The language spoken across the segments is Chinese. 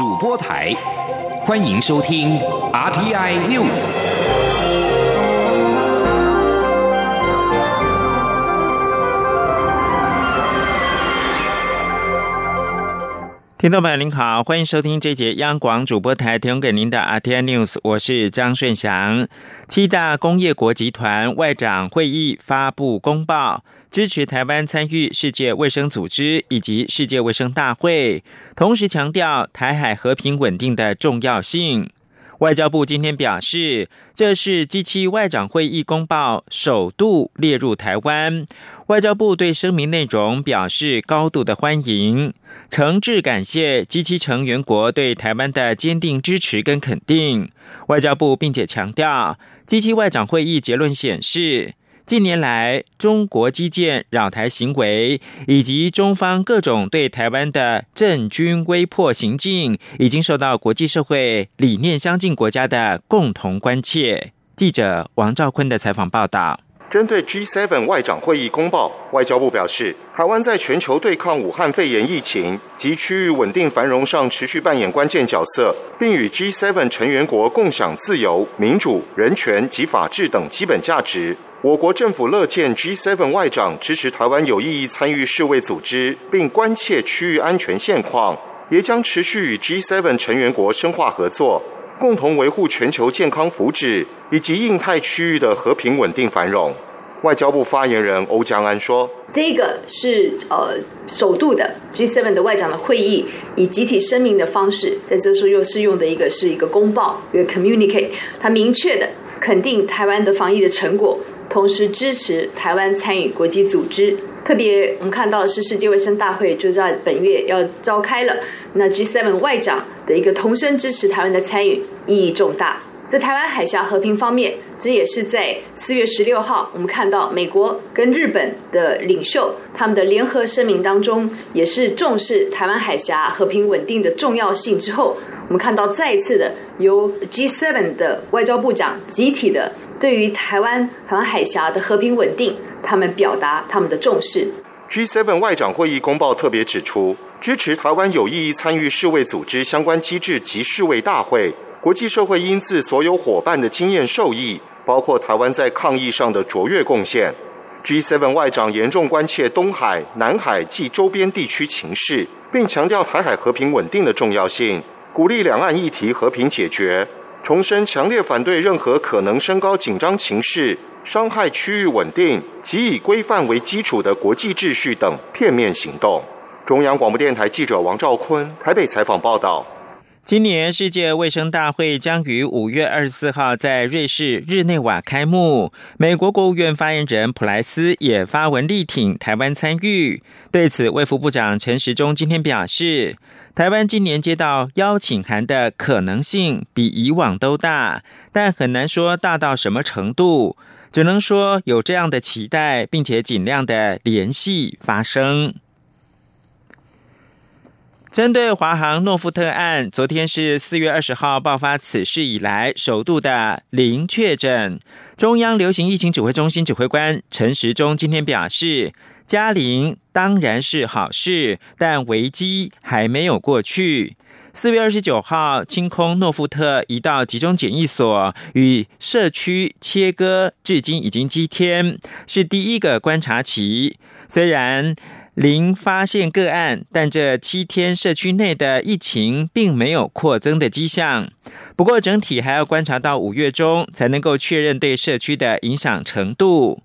主播台，欢迎收听 RPI News。听众朋友您好，欢迎收听这节央广主播台提供给您的 RT News，我是张顺祥。七大工业国集团外长会议发布公报，支持台湾参与世界卫生组织以及世界卫生大会，同时强调台海和平稳定的重要性。外交部今天表示，这是 G7 外长会议公报首度列入台湾。外交部对声明内容表示高度的欢迎，诚挚感谢 G7 成员国对台湾的坚定支持跟肯定。外交部并且强调，G7 外长会议结论显示。近年来，中国基建扰台行为以及中方各种对台湾的政军威迫行径，已经受到国际社会理念相近国家的共同关切。记者王兆坤的采访报道。针对 G7 外长会议公报，外交部表示，台湾在全球对抗武汉肺炎疫情及区域稳定繁荣上持续扮演关键角色，并与 G7 成员国共享自由、民主、人权及法治等基本价值。我国政府乐见 G7 外长支持台湾有意义参与世卫组织，并关切区域安全现况，也将持续与 G7 成员国深化合作，共同维护全球健康福祉以及印太区域的和平稳定繁荣。外交部发言人欧江安说：“这个是呃首度的 G7 的外长的会议，以集体声明的方式，在这时候又是用的一个是一个公报，一个 communicate，他明确的肯定台湾的防疫的成果。”同时支持台湾参与国际组织，特别我们看到是世界卫生大会就在本月要召开了，那 G7 外长的一个同声支持台湾的参与意义重大。在台湾海峡和平方面，这也是在四月十六号，我们看到美国跟日本的领袖他们的联合声明当中，也是重视台湾海峡和平稳定的重要性之后，我们看到再一次的由 G7 的外交部长集体的。对于台湾台湾海峡的和平稳定，他们表达他们的重视。G7 外长会议公报特别指出，支持台湾有意义参与世卫组织相关机制及世卫大会，国际社会应自所有伙伴的经验受益，包括台湾在抗疫上的卓越贡献。G7 外长严重关切东海、南海及周边地区情势，并强调台海和平稳定的重要性，鼓励两岸议题和平解决。重申强烈反对任何可能升高紧张情势、伤害区域稳定及以规范为基础的国际秩序等片面行动。中央广播电台记者王兆坤台北采访报道。今年世界卫生大会将于五月二十四号在瑞士日内瓦开幕。美国国务院发言人普莱斯也发文力挺台湾参与。对此，卫福部长陈时中今天表示。台湾今年接到邀请函的可能性比以往都大，但很难说大到什么程度，只能说有这样的期待，并且尽量的联系发生。针对华航诺富特案，昨天是四月二十号爆发此事以来首度的零确诊。中央流行疫情指挥中心指挥官陈时中今天表示，加零当然是好事，但危机还没有过去。四月二十九号清空诺富特一道集中检疫所与社区切割，至今已经七天，是第一个观察期。虽然零发现个案，但这七天社区内的疫情并没有扩增的迹象。不过，整体还要观察到五月中才能够确认对社区的影响程度。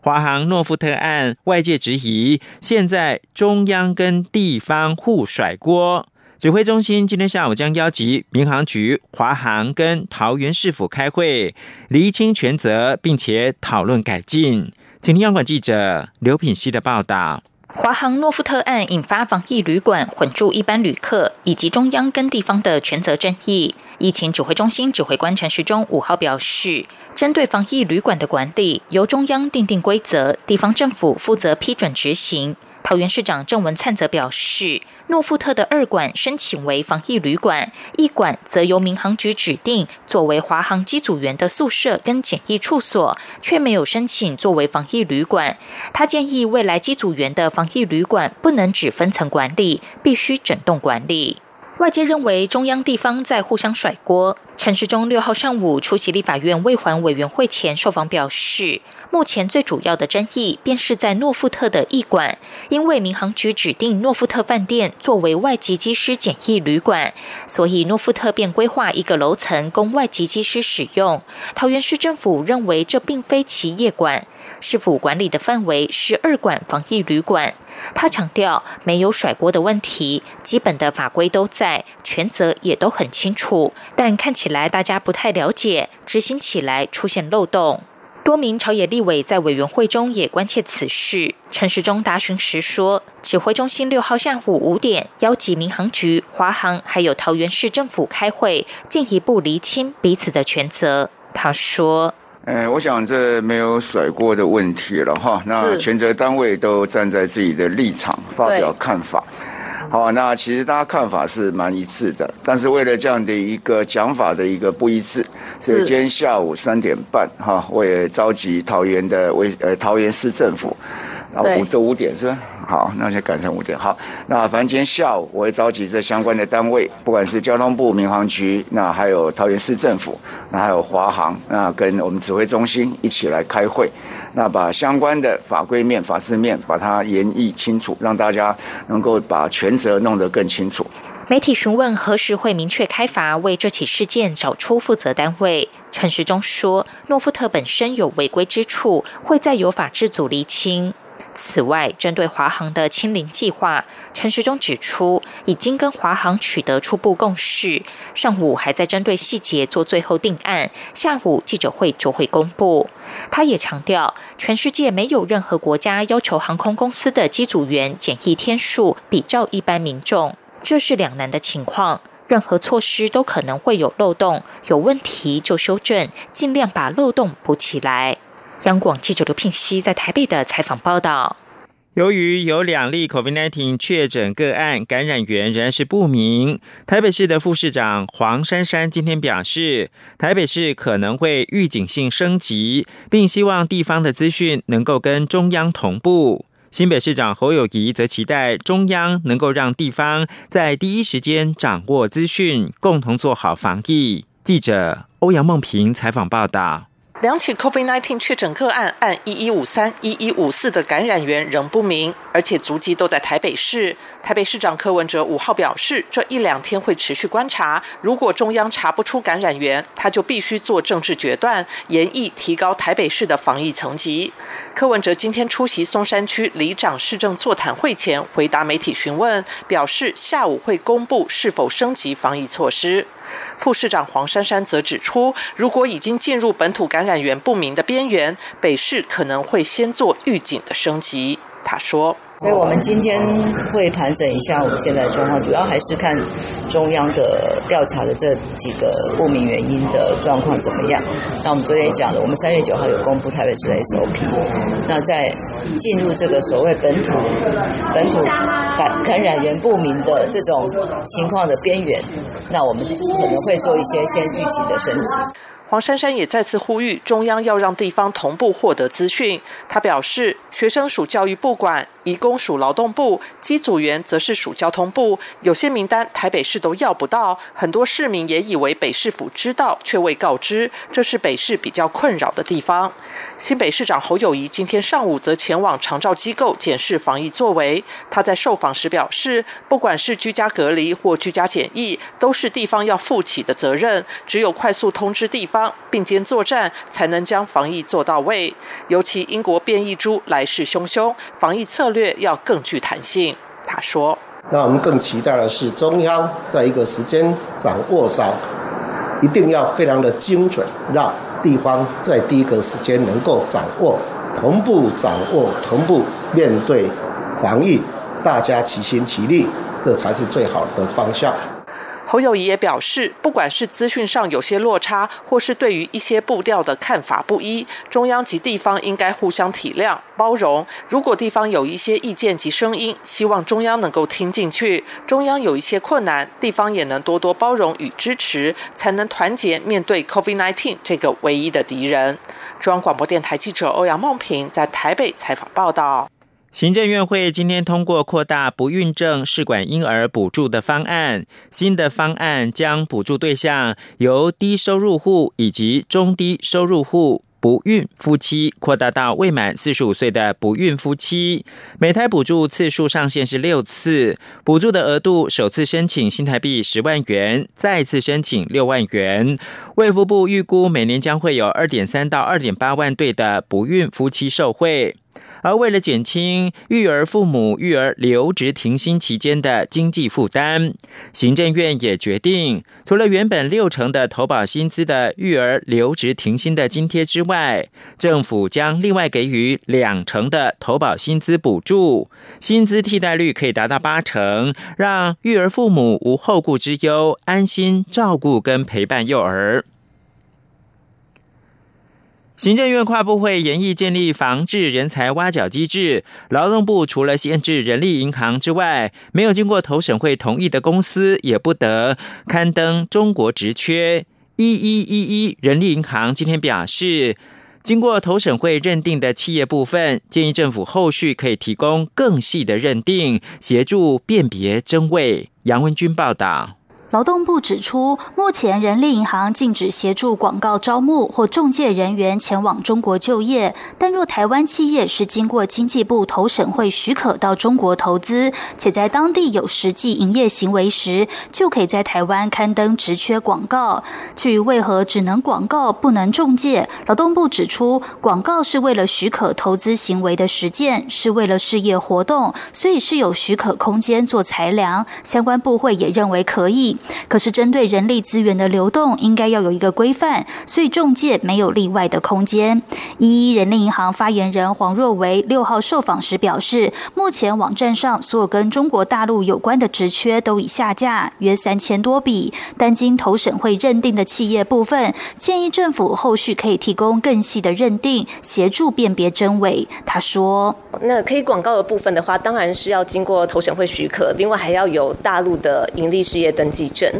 华航诺富特案，外界质疑现在中央跟地方互甩锅。指挥中心今天下午将邀集民航局、华航跟桃园市府开会，厘清权责，并且讨论改进。请听央广记者刘品希的报道。华航诺夫特案引发防疫旅馆混住一般旅客以及中央跟地方的权责争议。疫情指挥中心指挥官陈时中五号表示，针对防疫旅馆的管理，由中央定定规则，地方政府负责批准执行。桃园市长郑文灿则表示，诺富特的二馆申请为防疫旅馆，一馆则由民航局指定作为华航机组员的宿舍跟检疫处所，却没有申请作为防疫旅馆。他建议未来机组员的防疫旅馆不能只分层管理，必须整栋管理。外界认为中央地方在互相甩锅。陈时中六号上午出席立法院未还委员会前受访表示，目前最主要的争议便是在诺富特的驿馆，因为民航局指定诺富特饭店作为外籍机师检疫旅馆，所以诺富特便规划一个楼层供外籍机师使用。桃园市政府认为这并非其业馆，市府管理的范围是二馆防疫旅馆。他强调，没有甩锅的问题，基本的法规都在，权责也都很清楚，但看起来大家不太了解，执行起来出现漏洞。多名朝野立委在委员会中也关切此事。陈时中答询时说，指挥中心六号下午五点邀集民航局、华航还有桃园市政府开会，进一步厘清彼此的权责。他说。呃，我想这没有甩锅的问题了哈。那全责单位都站在自己的立场发表看法。好，那其实大家看法是蛮一致的，但是为了这样的一个讲法的一个不一致，所以今天下午三点半哈，我也召集桃园的为呃桃园市政府，啊五这五点是吧？好，那就改成五点。好，那反正今天下午我会召集这相关的单位，不管是交通部民航局，那还有桃园市政府，那还有华航，那跟我们指挥中心一起来开会，那把相关的法规面、法制面把它演绎清楚，让大家能够把权责弄得更清楚。媒体询问何时会明确开罚，为这起事件找出负责单位，陈时中说，诺富特本身有违规之处，会再由法制组厘清。此外，针对华航的清零计划，陈时中指出，已经跟华航取得初步共识，上午还在针对细节做最后定案，下午记者会就会公布。他也强调，全世界没有任何国家要求航空公司的机组员检疫天数比照一般民众，这是两难的情况，任何措施都可能会有漏洞，有问题就修正，尽量把漏洞补起来。央广记者刘聘熙在台北的采访报道：由于有两例 COVID-19 确诊个案，感染源仍然是不明。台北市的副市长黄珊珊今天表示，台北市可能会预警性升级，并希望地方的资讯能够跟中央同步。新北市长侯友谊则期待中央能够让地方在第一时间掌握资讯，共同做好防疫。记者欧阳梦平采访报道。两起 COVID-19 确诊个案，按一一五三、一一五四的感染源仍不明，而且足迹都在台北市。台北市长柯文哲五号表示，这一两天会持续观察，如果中央查不出感染源，他就必须做政治决断，严议提高台北市的防疫层级。柯文哲今天出席松山区里长市政座谈会前，回答媒体询问，表示下午会公布是否升级防疫措施。副市长黄珊珊则指出，如果已经进入本土感染源不明的边缘，北市可能会先做预警的升级。他说。所以我们今天会盘整一下我们现在的状况，主要还是看中央的调查的这几个不明原因的状况怎么样。那我们昨天也讲了，我们三月九号有公布台北市的 SOP。那在进入这个所谓本土本土感感染源不明的这种情况的边缘，那我们可能会做一些先预警的升级。黄珊珊也再次呼吁中央要让地方同步获得资讯。他表示，学生属教育部管。移工属劳动部，机组员则是属交通部。有些名单台北市都要不到，很多市民也以为北市府知道，却未告知，这是北市比较困扰的地方。新北市长侯友谊今天上午则前往长照机构检视防疫作为。他在受访时表示，不管是居家隔离或居家检疫，都是地方要负起的责任。只有快速通知地方，并肩作战，才能将防疫做到位。尤其英国变异株来势汹汹，防疫策略。略要更具弹性，他说。那我们更期待的是中央在一个时间掌握上，一定要非常的精准，让地方在第一个时间能够掌握，同步掌握，同步面对防疫，大家齐心齐力，这才是最好的方向。侯友谊也表示，不管是资讯上有些落差，或是对于一些步调的看法不一，中央及地方应该互相体谅、包容。如果地方有一些意见及声音，希望中央能够听进去；中央有一些困难，地方也能多多包容与支持，才能团结面对 COVID-19 这个唯一的敌人。中央广播电台记者欧阳梦平在台北采访报道。行政院会今天通过扩大不孕症试管婴儿补助的方案，新的方案将补助对象由低收入户以及中低收入户不孕夫妻扩大到未满四十五岁的不孕夫妻，每胎补助次数上限是六次，补助的额度首次申请新台币十万元，再次申请六万元。卫福部预估每年将会有二点三到二点八万对的不孕夫妻受惠。而为了减轻育儿父母育儿留职停薪期间的经济负担，行政院也决定，除了原本六成的投保薪资的育儿留职停薪的津贴之外，政府将另外给予两成的投保薪资补助，薪资替代率可以达到八成，让育儿父母无后顾之忧，安心照顾跟陪伴幼儿。行政院跨部会研议建立防治人才挖角机制，劳动部除了限制人力银行之外，没有经过投审会同意的公司也不得刊登中国职缺。一一一一人力银行今天表示，经过投审会认定的企业部分，建议政府后续可以提供更细的认定，协助辨别真伪。杨文军报道。劳动部指出，目前人力银行禁止协助广告招募或中介人员前往中国就业。但若台湾企业是经过经济部投审会许可到中国投资，且在当地有实际营业行为时，就可以在台湾刊登职缺广告。至于为何只能广告不能中介，劳动部指出，广告是为了许可投资行为的实践，是为了事业活动，所以是有许可空间做裁量。相关部会也认为可以。可是，针对人力资源的流动，应该要有一个规范，所以中介没有例外的空间。一人力银行发言人黄若维六号受访时表示，目前网站上所有跟中国大陆有关的职缺都已下架，约三千多笔。但经投审会认定的企业部分，建议政府后续可以提供更细的认定，协助辨别真伪。他说：“那可以广告的部分的话，当然是要经过投审会许可，另外还要有大陆的盈利事业登记。”证，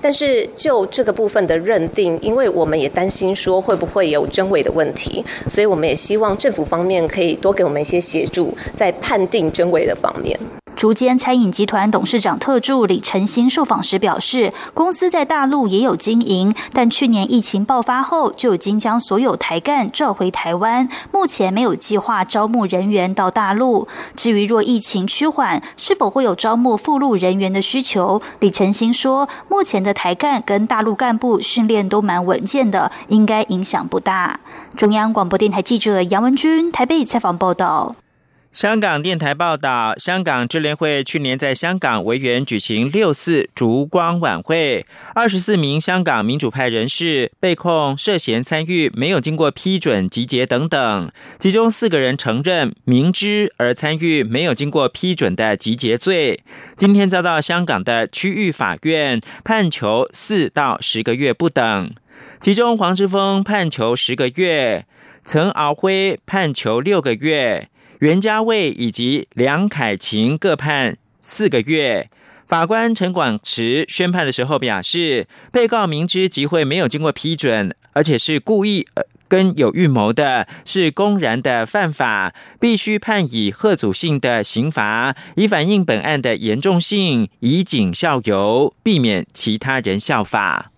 但是就这个部分的认定，因为我们也担心说会不会有真伪的问题，所以我们也希望政府方面可以多给我们一些协助，在判定真伪的方面。竹间餐饮集团董事长特助李晨兴受访时表示，公司在大陆也有经营，但去年疫情爆发后就已经将所有台干召回台湾，目前没有计划招募人员到大陆。至于若疫情趋缓，是否会有招募附录人员的需求？李晨兴说，目前的台干跟大陆干部训练都蛮稳健的，应该影响不大。中央广播电台记者杨文君台北采访报道。香港电台报道，香港智联会去年在香港维园举行六四烛光晚会，二十四名香港民主派人士被控涉嫌参与没有经过批准集结等等，其中四个人承认明知而参与没有经过批准的集结罪，今天遭到香港的区域法院判囚四到十个月不等，其中黄之锋判囚十个月，曾敖辉判囚六个月。袁家卫以及梁凯晴各判四个月。法官陈广池宣判的时候表示，被告明知集会没有经过批准，而且是故意跟有预谋的，是公然的犯法，必须判以贺祖性的刑罚，以反映本案的严重性，以儆效尤，避免其他人效法。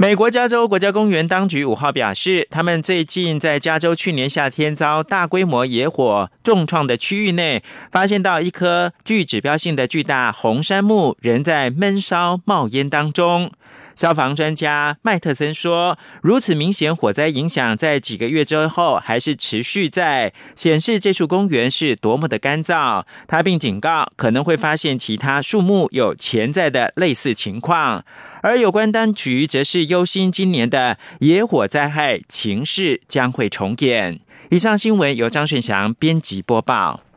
美国加州国家公园当局五号表示，他们最近在加州去年夏天遭大规模野火重创的区域内，发现到一棵具指标性的巨大红杉木仍在闷烧冒烟当中。消防专家麦特森说：“如此明显火灾影响，在几个月之后还是持续在，显示这处公园是多么的干燥。”他并警告，可能会发现其他树木有潜在的类似情况。而有关当局则是忧心，今年的野火灾害情势将会重演。以上新闻由张顺祥编辑播报。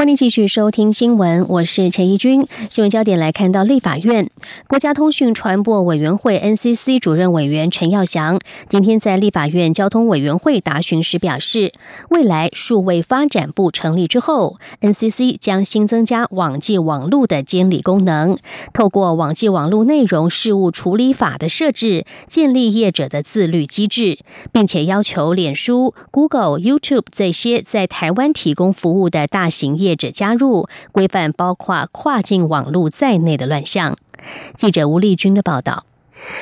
欢迎继续收听新闻，我是陈怡君。新闻焦点来看到，立法院国家通讯传播委员会 NCC 主任委员陈耀祥今天在立法院交通委员会答询时表示，未来数位发展部成立之后，NCC 将新增加网际网络的监理功能，透过网际网络内容事务处理法的设置，建立业者的自律机制，并且要求脸书、Google、YouTube 这些在台湾提供服务的大型业。业者加入规范，包括跨境网络在内的乱象。记者吴丽君的报道。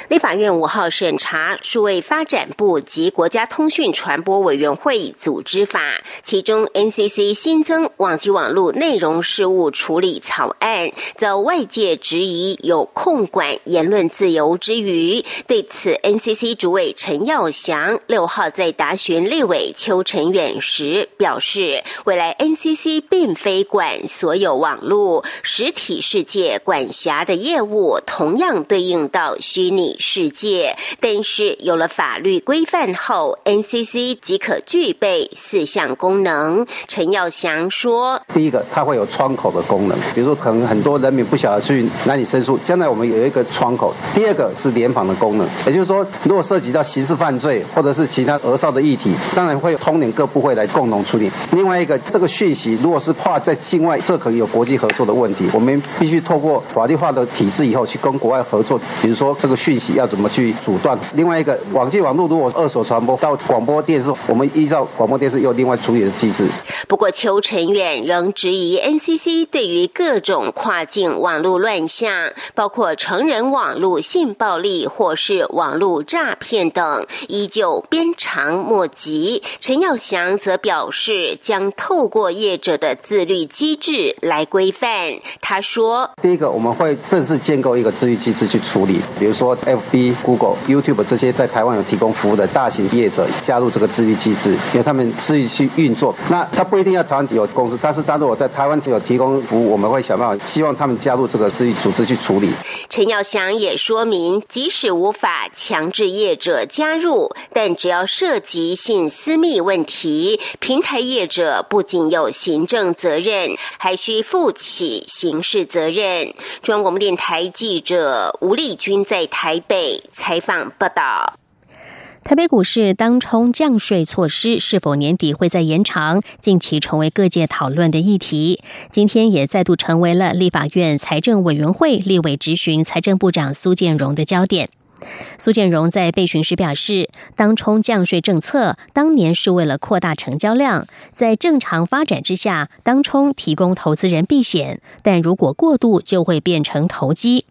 立法院五号审查数位发展部及国家通讯传播委员会组织法，其中 NCC 新增网际网络内容事务处理草案，遭外界质疑有控管言论自由之余，对此 NCC 主委陈耀祥六号在答询立委邱成远时表示，未来 NCC 并非管所有网络实体世界管辖的业务，同样对应到需。虚拟世界，但是有了法律规范后，NCC 即可具备四项功能。陈耀祥说：“第一个，它会有窗口的功能，比如说可能很多人民不晓得去哪里申诉，将来我们有一个窗口。第二个是联防的功能，也就是说，如果涉及到刑事犯罪或者是其他额少的议题，当然会有通联各部会来共同处理。另外一个，这个讯息如果是跨在境外，这可能有国际合作的问题，我们必须透过法律化的体制以后去跟国外合作，比如说这个。”讯息要怎么去阻断？另外一个，网际网络如果二手传播到广播电视，我们依照广播电视又另外处理的机制。不过，邱成远仍质疑 NCC 对于各种跨境网络乱象，包括成人网络性暴力或是网络诈骗等，依旧鞭长莫及。陈耀祥则表示，将透过业者的自律机制来规范。他说：“第一个，我们会正式建构一个自律机制去处理，比如说。” F B、Google、YouTube 这些在台湾有提供服务的大型业者加入这个自律机制，因为他们自己去运作。那他不一定要台湾有公司，但是当如我在台湾有提供服务，我们会想办法希望他们加入这个自律组织去处理。陈耀祥也说明，即使无法强制业者加入，但只要涉及性私密问题，平台业者不仅有行政责任，还需负起刑事责任。中央广播电台记者吴丽君在。台台北采访报道：台北股市当冲降税措施是否年底会再延长？近期成为各界讨论的议题。今天也再度成为了立法院财政委员会立委质询财政部长苏建荣的焦点。苏建荣在被询时表示，当冲降税政策当年是为了扩大成交量，在正常发展之下，当冲提供投资人避险，但如果过度，就会变成投机。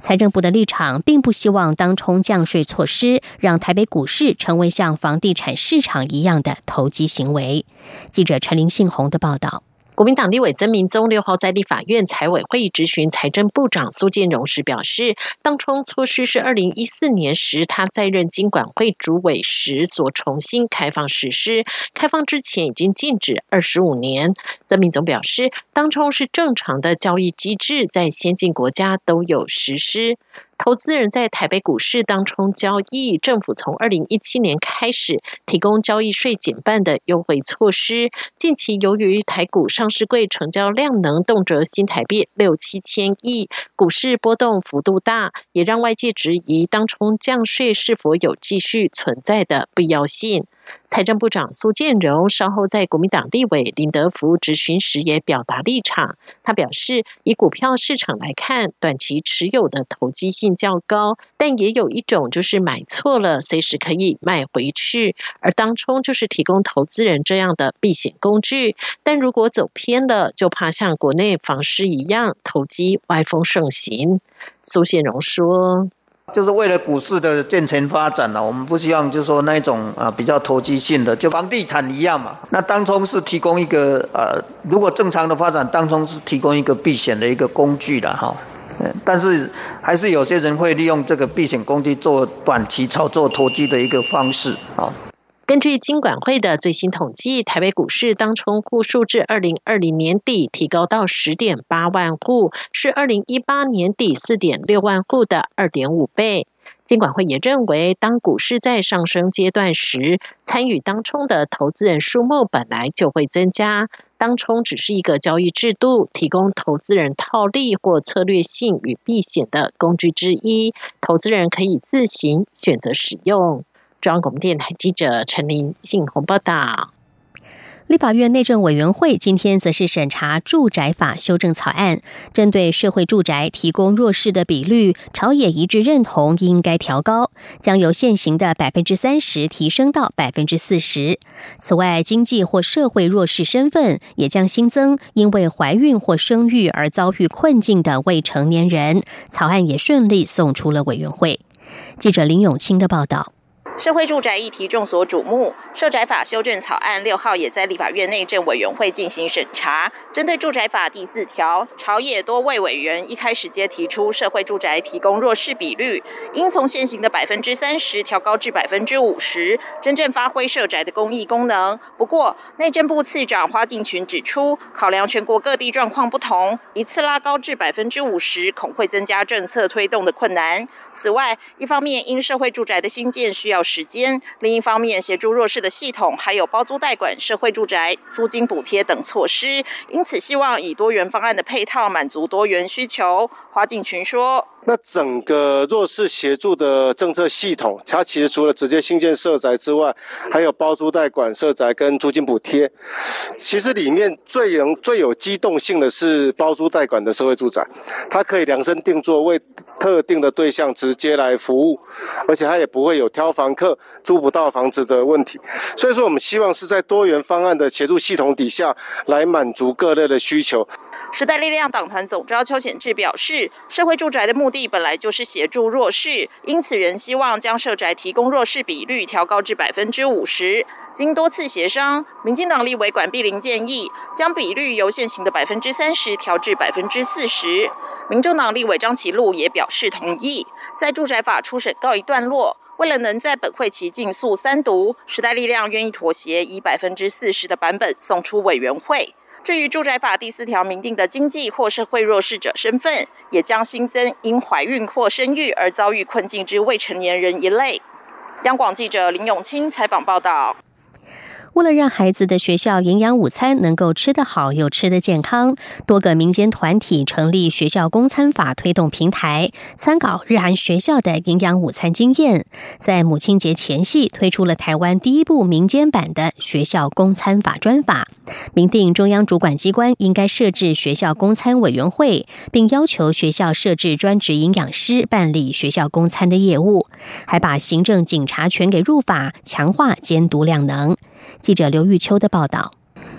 财政部的立场并不希望当冲降税措施让台北股市成为像房地产市场一样的投机行为。记者陈林信宏的报道。国民党立委曾明宗六号在立法院财委会议质询财政部长苏建荣时表示，当冲措施是二零一四年时他在任经管会主委时所重新开放实施，开放之前已经禁止二十五年。曾明总表示，当冲是正常的交易机制，在先进国家都有实施。投资人在台北股市当中交易，政府从二零一七年开始提供交易税减半的优惠措施。近期由于台股上市柜成交量能动辄新台币六七千亿，股市波动幅度大，也让外界质疑当中降税是否有继续存在的必要性。财政部长苏建荣稍后在国民党立委林德福质询时也表达立场，他表示，以股票市场来看，短期持有的投机性较高，但也有一种就是买错了，随时可以卖回去，而当冲就是提供投资人这样的避险工具，但如果走偏了，就怕像国内房市一样，投机歪风盛行。苏建荣说。就是为了股市的健全发展呢，我们不希望就是说那种啊比较投机性的，就房地产一样嘛。那当冲是提供一个呃，如果正常的发展，当冲是提供一个避险的一个工具的哈。但是还是有些人会利用这个避险工具做短期操作投机的一个方式啊。根据金管会的最新统计，台北股市当冲户数至二零二零年底提高到十点八万户，是二零一八年底四点六万户的二点五倍。金管会也认为，当股市在上升阶段时，参与当冲的投资人数目本来就会增加。当冲只是一个交易制度，提供投资人套利或策略性与避险的工具之一，投资人可以自行选择使用。中央广播电台记者陈林信宏报道。立法院内政委员会今天则是审查住宅法修正草案，针对社会住宅提供弱势的比率，朝野一致认同应该调高，将由现行的百分之三十提升到百分之四十。此外，经济或社会弱势身份也将新增，因为怀孕或生育而遭遇困境的未成年人。草案也顺利送出了委员会。记者林永清的报道。社会住宅议题众所瞩目，社宅法修正草案六号也在立法院内政委员会进行审查。针对住宅法第四条，朝野多位委员一开始皆提出，社会住宅提供弱势比率应从现行的百分之三十调高至百分之五十，真正发挥社宅的公益功能。不过，内政部次长花敬群指出，考量全国各地状况不同，一次拉高至百分之五十，恐会增加政策推动的困难。此外，一方面因社会住宅的新建需要时间，另一方面协助弱势的系统，还有包租代管、社会住宅、租金补贴等措施，因此希望以多元方案的配套满足多元需求。华景群说。那整个弱势协助的政策系统，它其实除了直接新建社宅之外，还有包租代管社宅跟租金补贴。其实里面最能最有机动性的是包租代管的社会住宅，它可以量身定做，为特定的对象直接来服务，而且它也不会有挑房客租不到房子的问题。所以说，我们希望是在多元方案的协助系统底下来满足各类的需求。时代力量党团总召邱显志表示，社会住宅的目地本来就是协助弱势，因此仍希望将社宅提供弱势比率调高至百分之五十。经多次协商，民进党立委管碧玲建议将比率由现行的百分之三十调至百分之四十。民众党立委张其禄也表示同意。在住宅法初审告一段落，为了能在本会期尽速三读，时代力量愿意妥协，以百分之四十的版本送出委员会。至于住宅法第四条明定的经济或社会弱势者身份，也将新增因怀孕或生育而遭遇困境之未成年人一类。央广记者林永清采访报道。为了让孩子的学校营养午餐能够吃得好又吃得健康，多个民间团体成立学校公餐法推动平台，参考日韩学校的营养午餐经验，在母亲节前夕推出了台湾第一部民间版的学校公餐法专法，明定中央主管机关应该设置学校公餐委员会，并要求学校设置专职营养师办理学校公餐的业务，还把行政警察权给入法，强化监督量能。记者刘玉秋的报道。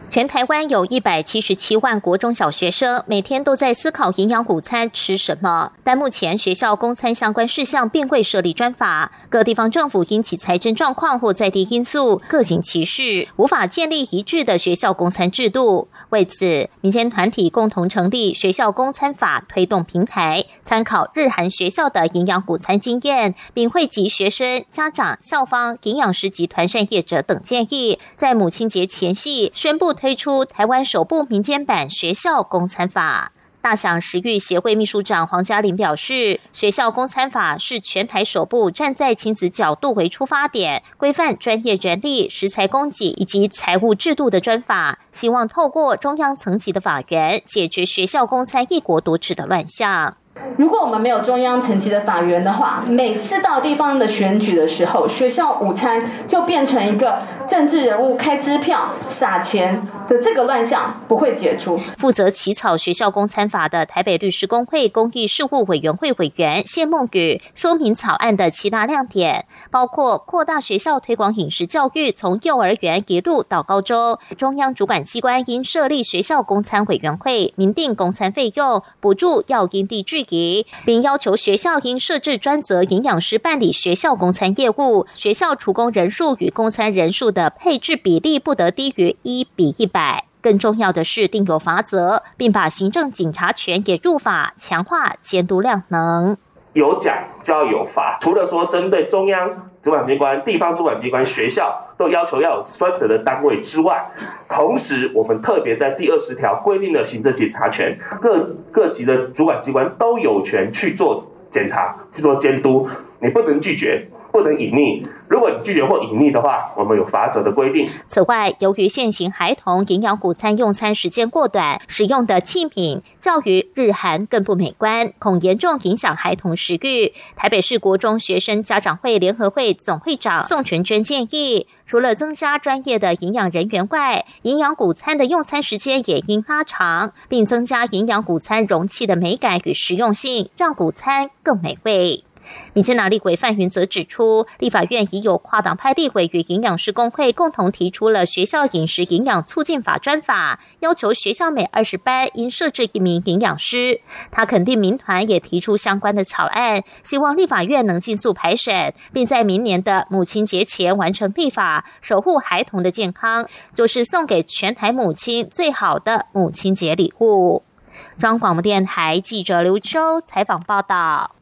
全台湾有一百七十七万国中小学生，每天都在思考营养午餐吃什么。但目前学校供餐相关事项并未设立专法，各地方政府因其财政状况或在地因素各行其事，无法建立一致的学校供餐制度。为此，民间团体共同成立学校供餐法推动平台，参考日韩学校的营养午餐经验，并汇集学生、家长、校方、营养师及团善业者等建议，在母亲节前夕宣布。推出台湾首部民间版学校公餐法。大享食育协会秘书长黄嘉玲表示，学校公餐法是全台首部站在亲子角度为出发点，规范专业人力、食材供给以及财务制度的专法，希望透过中央层级的法源，解决学校公餐一国多制的乱象。如果我们没有中央层级的法源的话，每次到地方的选举的时候，学校午餐就变成一个政治人物开支票撒钱的这个乱象不会解除。负责起草学校公参法的台北律师公会公益事务委员会委员谢梦雨说明草案的七大亮点，包括扩大学校推广饮食教育，从幼儿园一路到高中，中央主管机关应设立学校公参委员会，明定公参费用补助要因地制宜，并要求学校应设置专责营养师办理学校供餐业务，学校厨工人数与供餐人数的配置比例不得低于一比一百。更重要的是，定有法则，并把行政警察权也入法，强化监督量能。有奖就要有罚，除了说针对中央主管机关、地方主管机关、学校都要求要有专责的单位之外，同时我们特别在第二十条规定的行政检查权，各各级的主管机关都有权去做检查、去做监督，你不能拒绝。不能隐匿。如果你拒绝或隐匿的话，我们有罚则的规定。此外，由于现行孩童营养午餐用餐时间过短，使用的器皿较于日韩更不美观，恐严重影响孩童食欲。台北市国中学生家长会联合会总会长宋全娟建议，除了增加专业的营养人员外，营养午餐的用餐时间也应拉长，并增加营养午餐容器的美感与实用性，让午餐更美味。民进党立委范云则指出，立法院已有跨党派立委与营养师工会共同提出了学校饮食营养促进法专法，要求学校每二十班应设置一名营养师。他肯定民团也提出相关的草案，希望立法院能尽速排审，并在明年的母亲节前完成立法，守护孩童的健康，就是送给全台母亲最好的母亲节礼物。中央广播电台记者刘秋采访报道。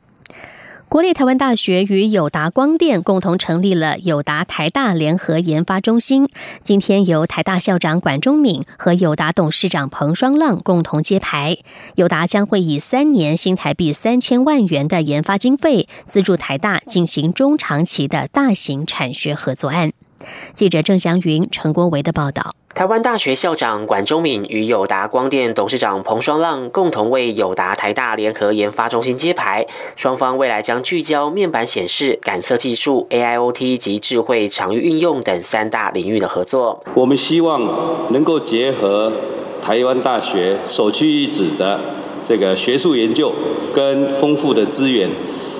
国立台湾大学与友达光电共同成立了友达台大联合研发中心。今天由台大校长管中敏和友达董事长彭双浪共同揭牌。友达将会以三年新台币三千万元的研发经费，资助台大进行中长期的大型产学合作案。记者郑祥云、陈国维的报道。台湾大学校长管中敏与友达光电董事长彭双浪共同为友达台大联合研发中心揭牌。双方未来将聚焦面板显示、感测技术、AIoT 及智慧场域运用等三大领域的合作。我们希望能够结合台湾大学首屈一指的这个学术研究跟丰富的资源，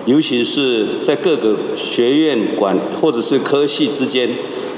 尤其是在各个学院管或者是科系之间。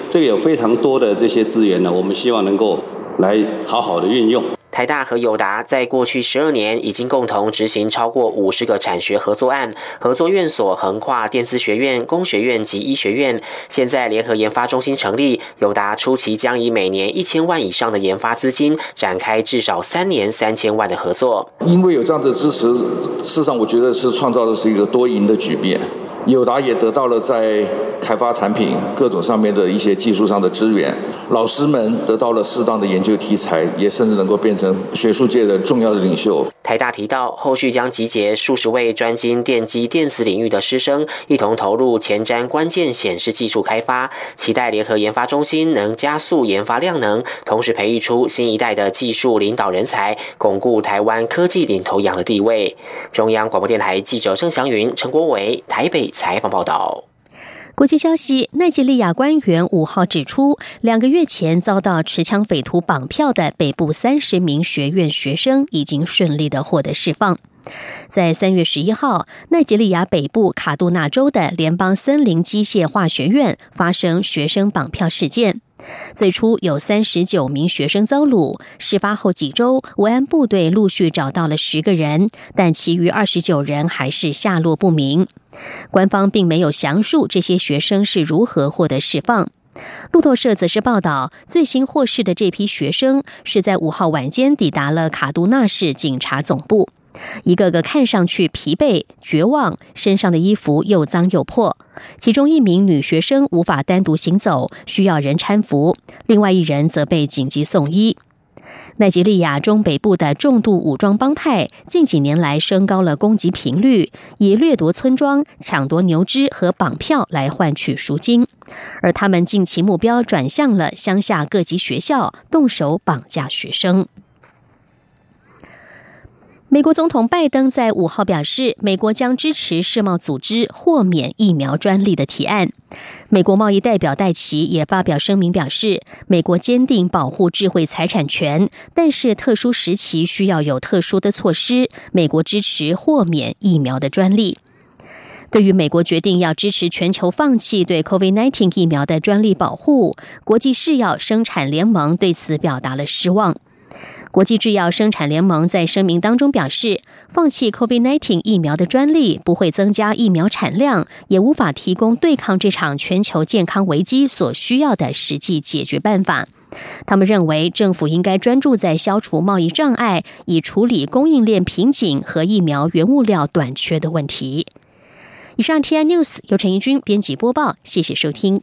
这个有非常多的这些资源呢，我们希望能够来好好的运用。台大和友达在过去十二年已经共同执行超过五十个产学合作案，合作院所横跨电子学院、工学院及医学院。现在联合研发中心成立，友达初期将以每年一千万以上的研发资金，展开至少三年三千万的合作。因为有这样的支持，事实上我觉得是创造的是一个多赢的局面。友达也得到了在开发产品各种上面的一些技术上的资源，老师们得到了适当的研究题材，也甚至能够变成学术界的重要的领袖。台大提到，后续将集结数十位专精电机电子领域的师生，一同投入前瞻关键显示技术开发，期待联合研发中心能加速研发量能，同时培育出新一代的技术领导人才，巩固台湾科技领头羊的地位。中央广播电台记者郑祥云、陈国伟台北。采访报道。国际消息：奈及利亚官员五号指出，两个月前遭到持枪匪徒绑票的北部三十名学院学生已经顺利的获得释放。在三月十一号，奈及利亚北部卡杜纳州的联邦森林机械化学院发生学生绑票事件。最初有三十九名学生遭掳，事发后几周，维安部队陆续找到了十个人，但其余二十九人还是下落不明。官方并没有详述这些学生是如何获得释放。路透社则是报道，最新获释的这批学生是在五号晚间抵达了卡杜纳市警察总部。一个个看上去疲惫、绝望，身上的衣服又脏又破。其中一名女学生无法单独行走，需要人搀扶；另外一人则被紧急送医。奈及利亚中北部的重度武装帮派近几年来升高了攻击频率，以掠夺村庄、抢夺牛只和绑票来换取赎金，而他们近期目标转向了乡下各级学校，动手绑架学生。美国总统拜登在五号表示，美国将支持世贸组织豁免疫苗专利的提案。美国贸易代表戴奇也发表声明表示，美国坚定保护智慧财产权，但是特殊时期需要有特殊的措施。美国支持豁免疫苗的专利。对于美国决定要支持全球放弃对 COVID-19 疫苗的专利保护，国际制药生产联盟对此表达了失望。国际制药生产联盟在声明当中表示，放弃 COVID-19 疫苗的专利不会增加疫苗产量，也无法提供对抗这场全球健康危机所需要的实际解决办法。他们认为，政府应该专注在消除贸易障碍，以处理供应链瓶颈和疫苗原物料短缺的问题。以上 T I News 由陈怡君编辑播报，谢谢收听。